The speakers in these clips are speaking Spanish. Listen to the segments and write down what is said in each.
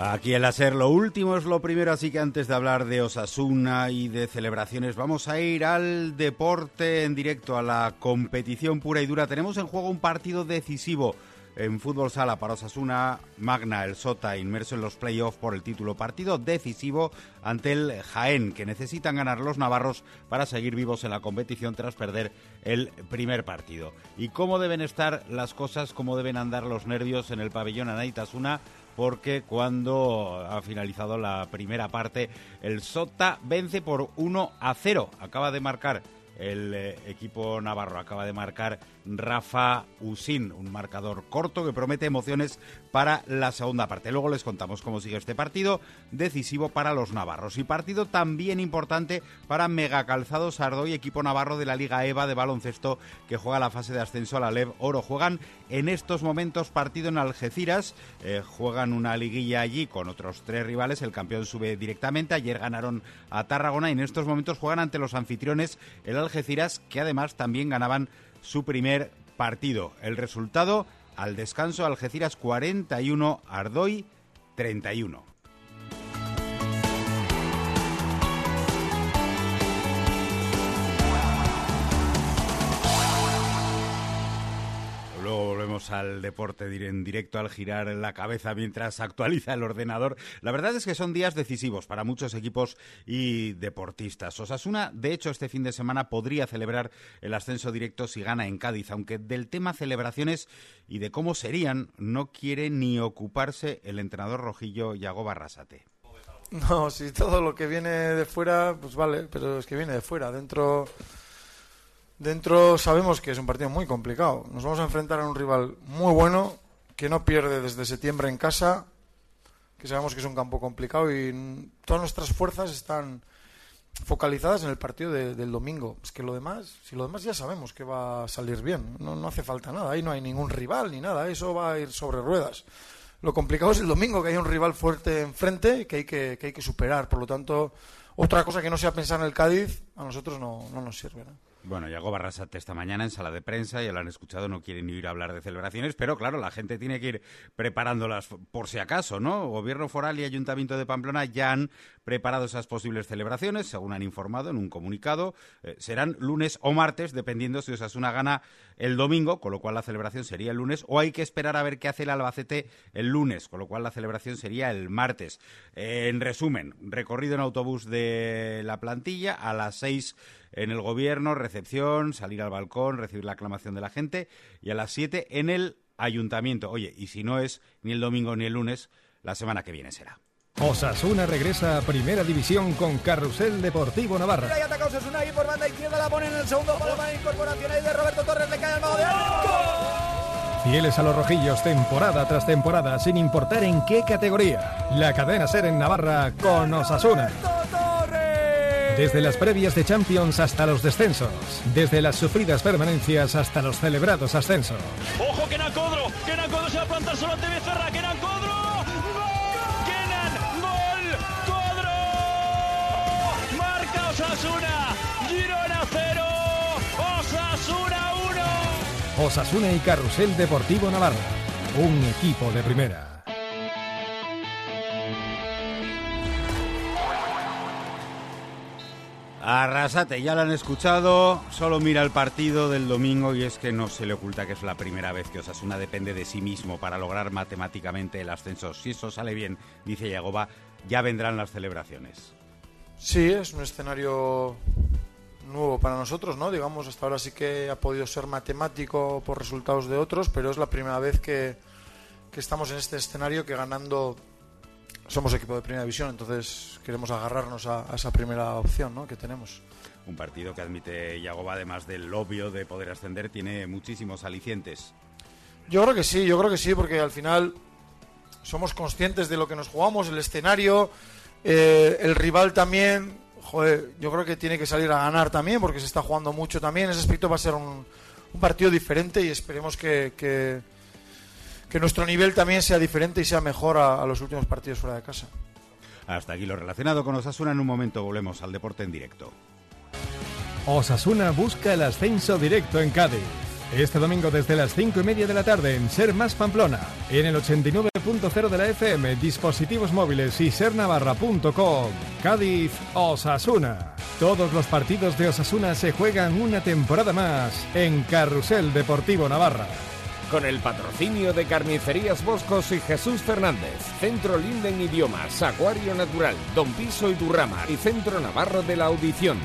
Aquí en la SER lo último es lo primero, así que antes de hablar de Osasuna y de celebraciones, vamos a ir al deporte en directo, a la competición pura y dura. Tenemos en juego un partido decisivo en fútbol sala para Osasuna, Magna, el Sota, inmerso en los playoffs por el título. Partido decisivo ante el Jaén, que necesitan ganar los navarros para seguir vivos en la competición tras perder el primer partido. ¿Y cómo deben estar las cosas, cómo deben andar los nervios en el pabellón Anaitasuna? Porque cuando ha finalizado la primera parte, el Sota vence por 1 a 0. Acaba de marcar el eh, equipo navarro, acaba de marcar Rafa Usín, un marcador corto que promete emociones para la segunda parte. Luego les contamos cómo sigue este partido, decisivo para los navarros y partido también importante para Megacalzado Sardoy, equipo navarro de la Liga EVA de baloncesto que juega la fase de ascenso a la LEV Oro. Juegan en estos momentos partido en Algeciras, eh, juegan una liguilla allí con otros tres rivales, el campeón sube directamente, ayer ganaron a Tarragona y en estos momentos juegan ante los anfitriones el que además también ganaban su primer partido. El resultado al descanso Algeciras 41, Ardoy 31. Al deporte en directo al girar la cabeza mientras actualiza el ordenador. La verdad es que son días decisivos para muchos equipos y deportistas. Osasuna, de hecho, este fin de semana podría celebrar el ascenso directo si gana en Cádiz, aunque del tema celebraciones y de cómo serían no quiere ni ocuparse el entrenador rojillo Yago Barrasate. No, si todo lo que viene de fuera, pues vale, pero es que viene de fuera. Dentro Dentro sabemos que es un partido muy complicado. Nos vamos a enfrentar a un rival muy bueno que no pierde desde septiembre en casa, que sabemos que es un campo complicado y todas nuestras fuerzas están focalizadas en el partido del domingo. Es que lo demás, si lo demás ya sabemos que va a salir bien, no, hace falta nada, ahí no hay ningún rival ni nada, eso va a ir sobre ruedas. Lo complicado es el domingo, que hay un rival fuerte enfrente que hay que, que hay que superar. Por lo tanto, otra cosa que no sea pensar en el Cádiz, a nosotros no, no nos sirve. Bueno, llegó Barrasate esta mañana en sala de prensa, ya lo han escuchado, no quieren ir a hablar de celebraciones, pero claro, la gente tiene que ir preparándolas por si acaso, ¿no? Gobierno foral y Ayuntamiento de Pamplona ya han preparado esas posibles celebraciones, según han informado en un comunicado. Eh, serán lunes o martes, dependiendo si Osasuna gana el domingo, con lo cual la celebración sería el lunes, o hay que esperar a ver qué hace el Albacete el lunes, con lo cual la celebración sería el martes. Eh, en resumen, recorrido en autobús de la plantilla a las seis en el gobierno, recepción, salir al balcón, recibir la aclamación de la gente y a las 7 en el ayuntamiento. Oye, y si no es ni el domingo ni el lunes, la semana que viene será. Osasuna regresa a Primera División con Carrusel Deportivo Navarra. Ahí ataca Osasuna y por banda izquierda la pone en el segundo palo para incorporación ahí de Roberto Torres, le cae al mago de Fieles a los rojillos temporada tras temporada, sin importar en qué categoría. La cadena ser en Navarra con Osasuna. Desde las previas de Champions hasta los descensos. Desde las sufridas permanencias hasta los celebrados ascensos. ¡Ojo, Kenan Codro! ¡Kenan Codro se va a plantar solo ante Becerra! ¡Kenan Codro! Osasuna! ¡Girona 0! ¡Osasuna 1! Osasuna y Carrusel Deportivo Navarra. Un equipo de primera. Arrasate, ya lo han escuchado, solo mira el partido del domingo y es que no se le oculta que es la primera vez que Osasuna depende de sí mismo para lograr matemáticamente el ascenso. Si eso sale bien, dice Yagoba, ya vendrán las celebraciones. Sí, es un escenario nuevo para nosotros, ¿no? Digamos, hasta ahora sí que ha podido ser matemático por resultados de otros, pero es la primera vez que, que estamos en este escenario que ganando somos equipo de primera división, entonces queremos agarrarnos a, esa primera opción ¿no? que tenemos. Un partido que admite Yagoba, además del obvio de poder ascender, tiene muchísimos alicientes. Yo creo que sí, yo creo que sí, porque al final somos conscientes de lo que nos jugamos, el escenario, eh, el rival también. Joder, yo creo que tiene que salir a ganar también, porque se está jugando mucho también. En ese aspecto va a ser un, partido diferente y esperemos que que nuestro nivel también sea diferente y sea mejor a, los últimos partidos fuera de casa. Hasta aquí lo relacionado con Osasuna. En un momento volvemos al deporte en directo. Osasuna busca el ascenso directo en Cádiz. Este domingo desde las 5 y media de la tarde en Ser Más Pamplona, en el 89. 102.0 de la FM, dispositivos móviles y sernavarra.com. Cádiz, Osasuna. Todos los partidos de Osasuna se juegan una temporada más en Carrusel Deportivo Navarra. Con el patrocinio de Carnicerías Boscos y Jesús Fernández, Centro Linden Idiomas, Acuario Natural, Don Piso y Durrama y Centro Navarro de la Audición.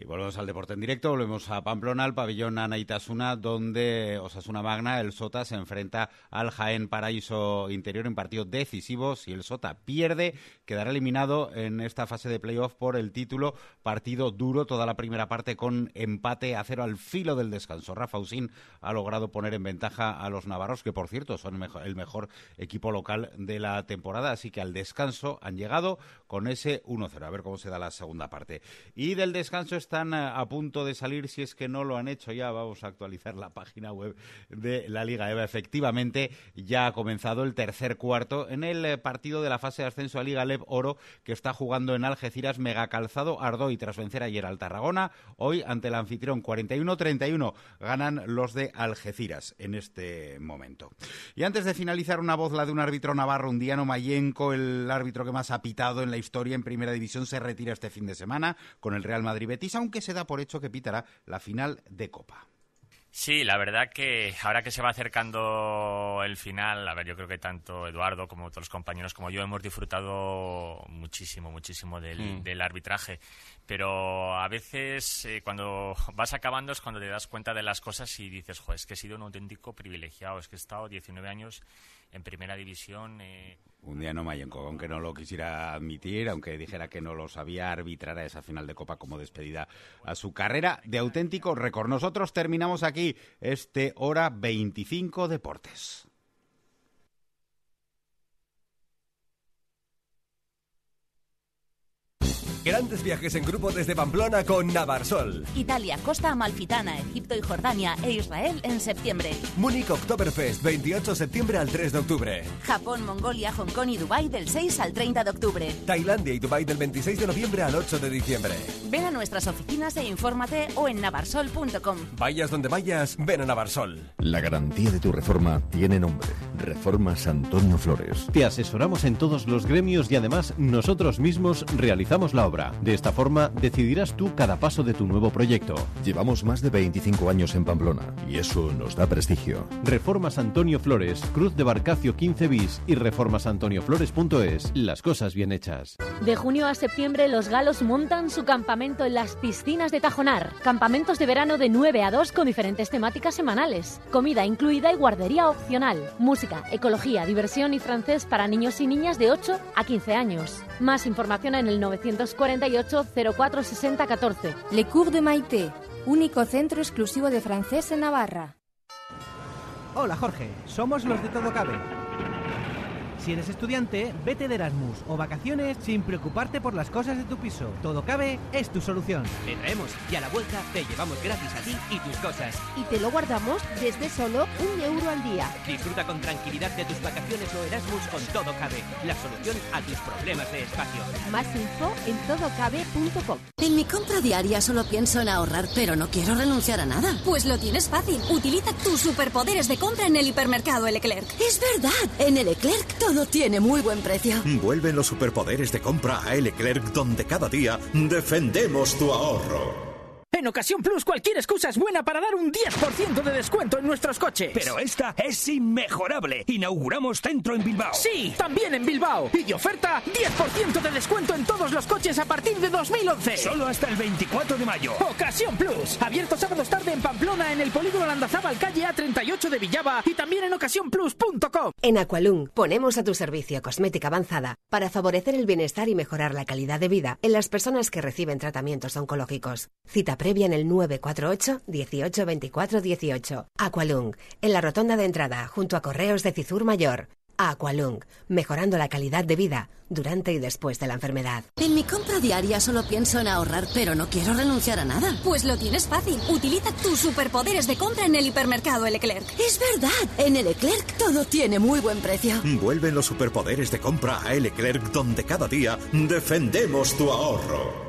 Y volvemos al deporte en directo, volvemos a Pamplona, al pabellón Anaitasuna, donde Osasuna Magna, el Sota, se enfrenta al Jaén Paraíso Interior en partido decisivo. Si el Sota pierde, quedará eliminado en esta fase de playoff por el título. Partido duro, toda la primera parte con empate a cero al filo del descanso. Rafa Usín ha logrado poner en ventaja a los navarros, que por cierto son el mejor equipo local de la temporada, así que al descanso han llegado con ese 1-0. A ver cómo se da la segunda parte. Y del descanso están a punto de salir, si es que no lo han hecho ya, vamos a actualizar la página web de la Liga EVA. Efectivamente, ya ha comenzado el tercer cuarto en el eh, partido de la fase de ascenso a Liga Lev Oro, que está jugando en Algeciras, mega calzado Ardoy tras vencer ayer al Tarragona. Hoy, ante el anfitrión 41-31, ganan los de Algeciras en este momento. Y antes de finalizar, una voz la de un árbitro navarro, un Diano Mayenco, el árbitro que más ha pitado en la historia en Primera División, se retira este fin de semana con el Real Madrid Betis aunque se da por hecho que pitará la final de Copa. Sí, la verdad que ahora que se va acercando el final, a ver, yo creo que tanto Eduardo como todos los compañeros como yo hemos disfrutado muchísimo, muchísimo del, mm. arbitraje. Pero a veces eh, cuando vas acabando es cuando te das cuenta de las cosas y dices, joder, es que he sido un auténtico privilegiado, es que he estado 19 años en primera división. Eh, un día no Mayenco, aunque no lo quisiera admitir, aunque dijera que no lo sabía arbitrar a esa final de Copa como despedida a su carrera de auténtico récord. Nosotros terminamos aquí este hora 25 Deportes. Grandes viajes en grupo desde Pamplona con Navarsol. Italia, Costa Amalfitana, Egipto y Jordania e Israel en septiembre. Múnich Oktoberfest, 28 de septiembre al 3 de octubre. Japón, Mongolia, Hong Kong y Dubái del 6 al 30 de octubre. Tailandia y Dubái del 26 de noviembre al 8 de diciembre. Ven a nuestras oficinas e infórmate o en navarsol.com. Vayas donde vayas, ven a Navarsol. La garantía de tu reforma tiene nombre. Reformas Antonio Flores. Te asesoramos en todos los gremios y además nosotros mismos realizamos la obra. De esta forma, decidirás tú cada paso de tu nuevo proyecto. Llevamos más de 25 años en Pamplona y eso nos da prestigio. Reformas Antonio Flores, Cruz de Barcacio 15 bis y reformasantonioflores.es. Las cosas bien hechas. De junio a septiembre, los galos montan su campamento en las piscinas de Tajonar. Campamentos de verano de 9 a 2 con diferentes temáticas semanales. Comida incluida y guardería opcional. Música, ecología, diversión y francés para niños y niñas de 8 a 15 años. Más información en el 948 04 60 14. Le Cours de Maite, único centro exclusivo de francés en Navarra. Hola Jorge, somos los de Todo Cabe. Si eres estudiante, vete de Erasmus o vacaciones sin preocuparte por las cosas de tu piso. Todo cabe es tu solución. Te traemos y a la vuelta te llevamos gratis a ti y tus cosas. Y te lo guardamos desde solo un euro al día. Disfruta con tranquilidad de tus vacaciones o Erasmus con Todo Cabe, la solución a tus problemas de espacio. Más info en todocabe.com. En mi compra diaria solo pienso en ahorrar, pero no quiero renunciar a nada. Pues lo tienes fácil. Utiliza tus superpoderes de compra en el hipermercado El Leclerc. Es verdad, en El Leclerc todo tiene muy buen precio. Vuelven los superpoderes de compra a Leclerc, donde cada día defendemos tu ahorro. En Ocasión Plus, cualquier excusa es buena para dar un 10% de descuento en nuestros coches. Pero esta es inmejorable. Inauguramos centro en Bilbao. Sí, también en Bilbao. Y de oferta, 10% de descuento en todos los coches a partir de 2011. Solo hasta el 24 de mayo. Ocasión Plus. Abierto sábados tarde en Pamplona, en el polígono Landazábal, calle A38 de Villaba y también en ocasiónplus.com. En Aqualung ponemos a tu servicio cosmética avanzada para favorecer el bienestar y mejorar la calidad de vida en las personas que reciben tratamientos oncológicos. Cita previa en el 948 18 24 18. Aqualung, en la rotonda de entrada, junto a Correos de Cizur Mayor. Aqualung, mejorando la calidad de vida durante y después de la enfermedad. En mi compra diaria solo pienso en ahorrar, pero no quiero renunciar a nada. Pues lo tienes fácil. Utiliza tus superpoderes de compra en el hipermercado El Leclerc. Es verdad, en El Leclerc todo tiene muy buen precio. Vuelven los superpoderes de compra a El Leclerc, donde cada día defendemos tu ahorro.